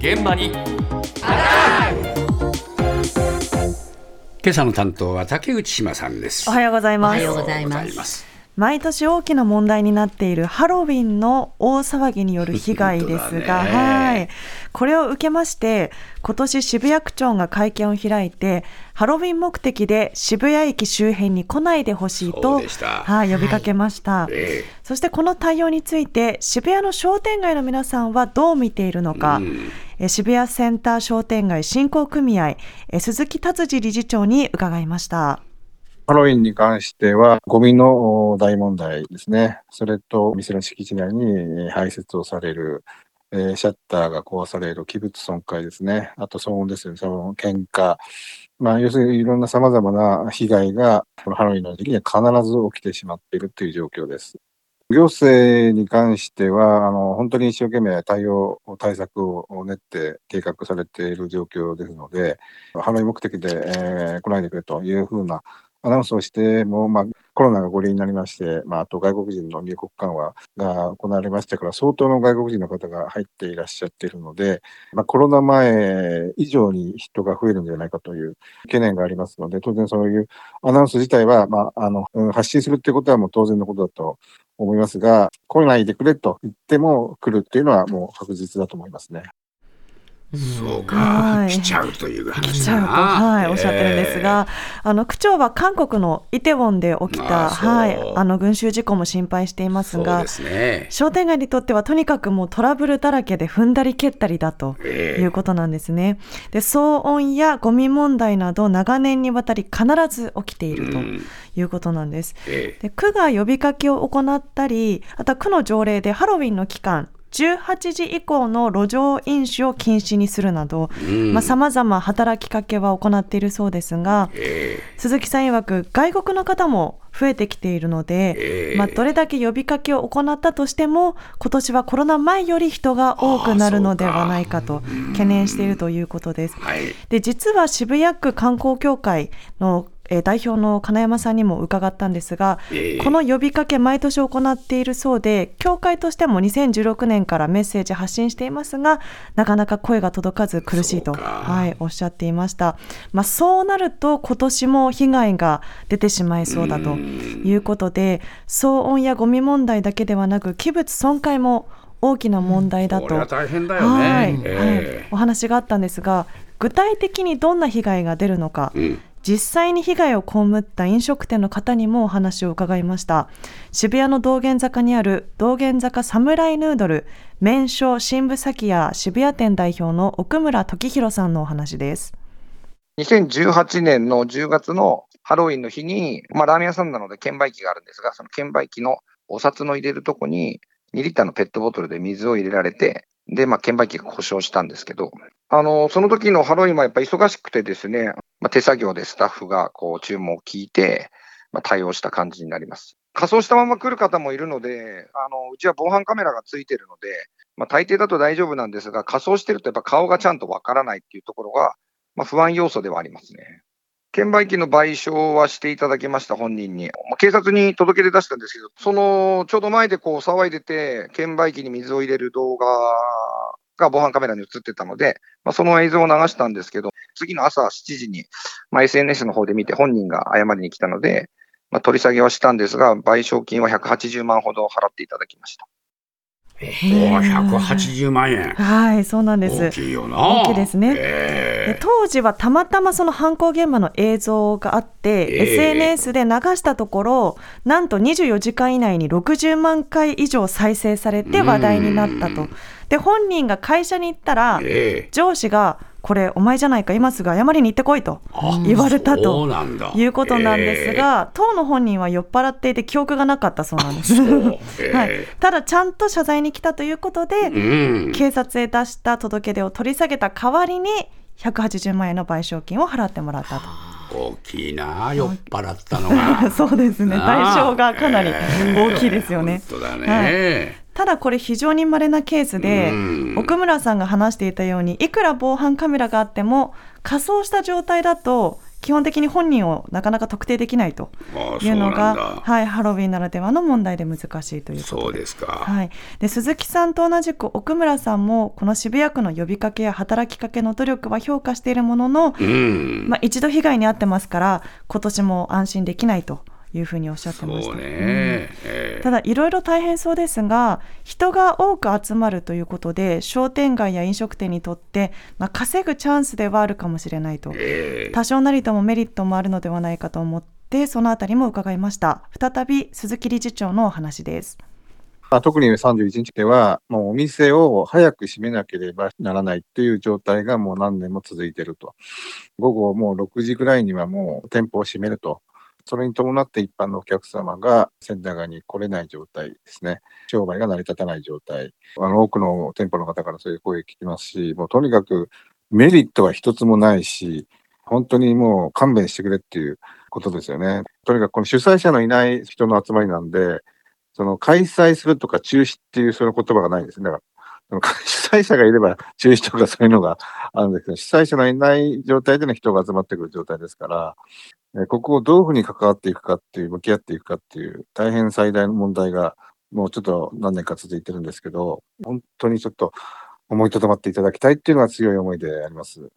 現場に。今朝の担当は竹内島さんです。おはようございます。おはようございます毎年大きな問題になっているハロウィンの大騒ぎによる被害ですが、はい。これを受けまして、今年渋谷区長が会見を開いて、ハロウィン目的で渋谷駅周辺に来ないでほしいと、はい、呼びかけました。えそしてこの対応について、渋谷の商店街の皆さんはどう見ているのか、え渋谷センター商店街振興組合、え鈴木達治理事長に伺いました。ハロウィンに関しては、ゴミの大問題ですね。それと、店の敷地内に排泄をされる、えーシャッターが壊される、器物損壊ですね。あと騒音ですよね。その喧嘩。まあ、要するにいろんな様々な被害が、このハロウィンの時期には必ず起きてしまっているという状況です。行政に関しては、あの、本当に一生懸命対応、対策を練って計画されている状況ですので、ハロウィン目的で、えー来ないでくれというふうなアナウンスをしても、まあ、コロナが5類になりまして、まあ、あと外国人の入国緩和が行われましたから、相当の外国人の方が入っていらっしゃっているので、まあ、コロナ前以上に人が増えるんじゃないかという懸念がありますので、当然そういうアナウンス自体は、まあ、あの、発信するっていうことはもう当然のことだと思いますが、来ないでくれと言っても来るっていうのはもう確実だと思いますね。そうか、はい。来ちゃうという話来ちゃうと、はい、おっしゃってるんですが、あの区長は韓国のイテウォンで起きた、はい、あの群衆事故も心配していますがね。商店街にとってはとにかくもうトラブルだらけで踏んだり蹴ったりだとええ。いうことなんですね。で、騒音やゴミ問題など長年にわたり必ず起きているとうん。いうことなんです。ええ。で区が呼びかけを行ったり、あとは区の条例でハロウィンの期間、18時以降の路上飲酒を禁止にするなど、うん。まあ、様々働きかけは行っているそうですが、え鈴木さん曰く外国の方も増えてきているので、ええ。まあ、どれだけ呼びかけを行ったとしても、今年はコロナ前より人が多くなるのではないかと懸念しているということです。えはい。で実は渋谷区観光協会のえー代表の金山さんにも伺ったんですが、ええ。この呼びかけ毎年行っているそうで協会としても2016年からメッセージ発信していますがなかなか声が届かず苦しいと、はい、おっしゃっていました、まあ、そうなると今年も被害が出てしまいそうだということで騒音やゴミ問題だけではなく器物損壊も大きな問題だと、これは大変だよね。はい、えはい、お話があったんですが具体的にどんな被害が出るのか、えうん実際に被害を被った飲食店の方にもお話を伺いました。渋谷の道玄坂にある道玄坂サムライヌードル麺所新部崎屋渋谷店代表の奥村時弘さんのお話です。2018年の10月のハロウィンの日に、まあ、ラーメン屋さんなので券売機があるんですが、その券売機のお札の入れるとこに、2リッターのペットボトルで水を入れられて、で、まあ、券売機が故障したんですけど、あの、その時のハロウィンはやっぱり忙しくてですね、まあ、手作業でスタッフがこう注文を聞いて、まあ、対応した感じになります。仮装したまま来る方もいるので、あの、うちは防犯カメラがついてるので、まあ、大抵だと大丈夫なんですが、仮装してるとやっぱ顔がちゃんとわからないっていうところが、まあ、不安要素ではありますね。券売機の賠償はしていただきました、本人に。まあ警察に届け出出したんですけど、その、ちょうど前でこう騒いでて、券売機に水を入れる動画が防犯カメラに映ってたので、まあ、その映像を流したんですけど、次の朝7時に、まあ、SNS の方で見て本人が謝りに来たので、まあ、取り下げはしたんですが、賠償金は180万ほど払っていただきました。おー180万円。はいそうなんです大きいよな。大きいですねえで当時はたまたまその犯行現場の映像があって、ええ。SNS で流したところなんと24時間以内に60万回以上再生されて話題になったと。で本人が会社に行ったらええ。上司がこれお前じゃないか今すぐ謝りに行ってこいと言われたということなんですが、当の本人は酔っ払っていて記憶がなかったそうなんです。はい。え、ただちゃんと謝罪に来たということで、うん。警察へ出した届け出を取り下げた代わりに180万円の賠償金を払ってもらったと。大きいな酔っ払ったのが。そうですね。賠償がかなり大きいですよね。本当だね、はい。ただこれ非常に稀なケースでうん。奥村さんが話していたようにいくら防犯カメラがあっても仮装した状態だと基本的に本人をなかなか特定できないというのがはい、ハロウィンならではの問題で難しいということそうでですか、はい、で鈴木さんと同じく奥村さんもこの渋谷区の呼びかけや働きかけの努力は評価しているものの、うん、まあ、一度被害に遭ってますから今年も安心できないというふうにおっしゃってました。そうね、うん。ええ。ただいろいろ大変そうですが人が多く集まるということで商店街や飲食店にとって、まあ、稼ぐチャンスではあるかもしれないと。ええ。多少なりともメリットもあるのではないかと思ってそのあたりも伺いました。再び鈴木理事長のお話です。まあ、特に31日では、もうお店を早く閉めなければならないっていう状態がもう何年も続いていると。午後もう6時ぐらいにはもう店舗を閉めると。それに伴って一般のお客様がセンター街に来れない状態ですね。商売が成り立たない状態。あの、多くの店舗の方からそういう声聞きますし、もうとにかくメリットは一つもないし、本当にもう勘弁してくれっていうことですよね。とにかくこの主催者のいない人の集まりなんで、その開催するとか中止っていうその言葉がないんですね。だから、主催者がいれば中止とかそういうのがあるんですけど、主催者のいない状態での人が集まってくる状態ですから、ここをどういうふうに関わっていくかっていう、向き合っていくかっていう、大変最大の問題が、もうちょっと何年か続いてるんですけど、本当にちょっと思いとどまっていただきたいっていうのが強い思いであります。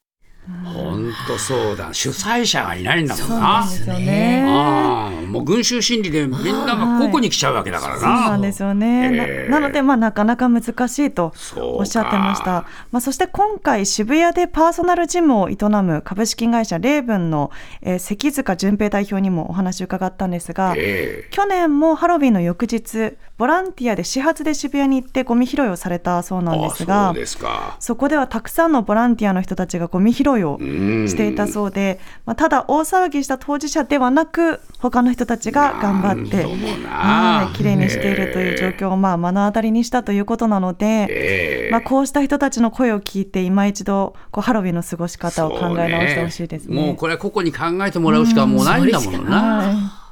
本当そうだ。主催者がいないんだもんそうななんですよね。ああもう群衆心理でみんなが個々に来ちゃうわけだからそうなな、んですよね。ええ。ななので、まあ、なかなか難しいとおっしゃってました。まあ、そして今回、渋谷でパーソナルジムを営む株式会社レーブンの、えー関塚淳平代表にもお話を伺ったんですが、え去年もハロウィンの翌日、ボランティアで始発で渋谷に行ってゴミ拾いをされたそうえなんですがあそそこではたくさんのボランティアの人たちがゴミ拾いをうん。していたそうで、まあ、ただ大騒ぎした当事者ではなく他の人たちが頑張ってはい綺麗にしているという状況をまあ目の当たりにしたということなので、ええ。まあ、こうした人たちの声を聞いて今一度こうハロウィンの過ごし方を考え直してほしいですね。もうこれは個々に考えてもらうしかもうないんだものな、はい